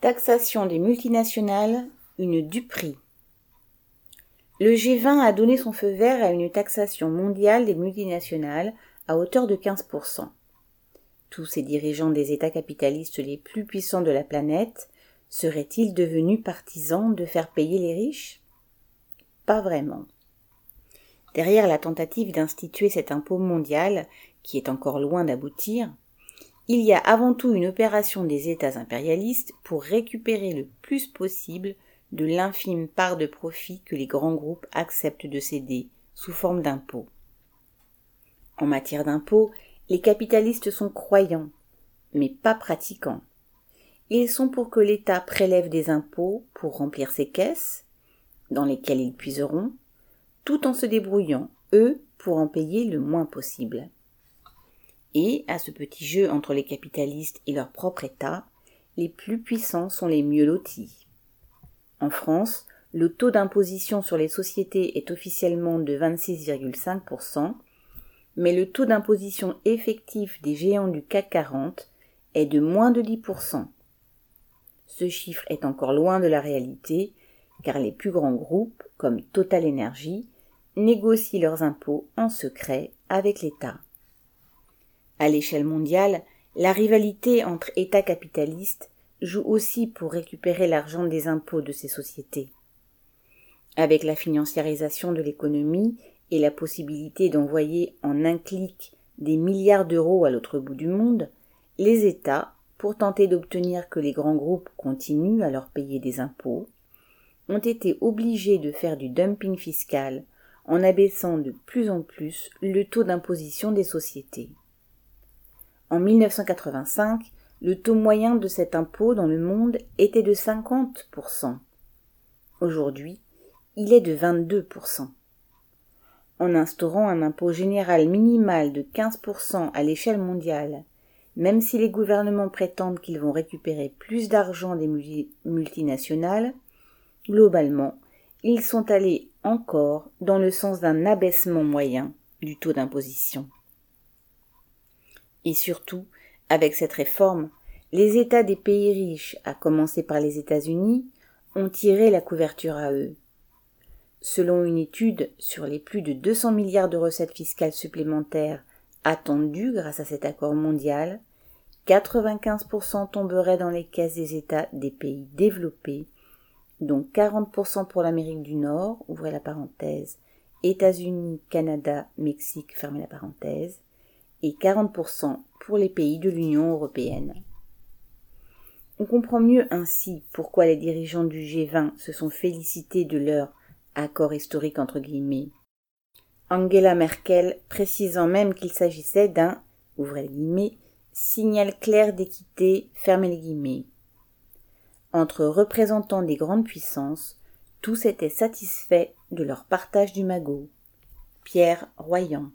Taxation des multinationales, une duperie. Le G20 a donné son feu vert à une taxation mondiale des multinationales à hauteur de 15%. Tous ces dirigeants des États capitalistes les plus puissants de la planète seraient-ils devenus partisans de faire payer les riches? Pas vraiment. Derrière la tentative d'instituer cet impôt mondial, qui est encore loin d'aboutir, il y a avant tout une opération des États impérialistes pour récupérer le plus possible de l'infime part de profit que les grands groupes acceptent de céder sous forme d'impôts. En matière d'impôts, les capitalistes sont croyants, mais pas pratiquants. Ils sont pour que l'État prélève des impôts pour remplir ses caisses, dans lesquelles ils puiseront, tout en se débrouillant, eux, pour en payer le moins possible. Et, à ce petit jeu entre les capitalistes et leur propre État, les plus puissants sont les mieux lotis. En France, le taux d'imposition sur les sociétés est officiellement de 26,5%, mais le taux d'imposition effectif des géants du CAC 40 est de moins de 10%. Ce chiffre est encore loin de la réalité, car les plus grands groupes, comme Total Energy, négocient leurs impôts en secret avec l'État. À l'échelle mondiale, la rivalité entre États capitalistes joue aussi pour récupérer l'argent des impôts de ces sociétés. Avec la financiarisation de l'économie et la possibilité d'envoyer en un clic des milliards d'euros à l'autre bout du monde, les États, pour tenter d'obtenir que les grands groupes continuent à leur payer des impôts, ont été obligés de faire du dumping fiscal en abaissant de plus en plus le taux d'imposition des sociétés. En 1985, le taux moyen de cet impôt dans le monde était de 50%. Aujourd'hui, il est de 22%. En instaurant un impôt général minimal de 15% à l'échelle mondiale, même si les gouvernements prétendent qu'ils vont récupérer plus d'argent des multinationales, globalement, ils sont allés encore dans le sens d'un abaissement moyen du taux d'imposition. Et surtout, avec cette réforme, les États des pays riches, à commencer par les États-Unis, ont tiré la couverture à eux. Selon une étude sur les plus de 200 milliards de recettes fiscales supplémentaires attendues grâce à cet accord mondial, 95% tomberaient dans les caisses des États des pays développés, dont 40% pour l'Amérique du Nord, ouvrez la parenthèse, États-Unis, Canada, Mexique, fermez la parenthèse, et 40% pour les pays de l'Union européenne. On comprend mieux ainsi pourquoi les dirigeants du G20 se sont félicités de leur accord historique entre guillemets. Angela Merkel précisant même qu'il s'agissait d'un ouvrez guillemets signal clair d'équité fermez les guillemets. Entre représentants des grandes puissances, tous étaient satisfaits de leur partage du magot. Pierre Royan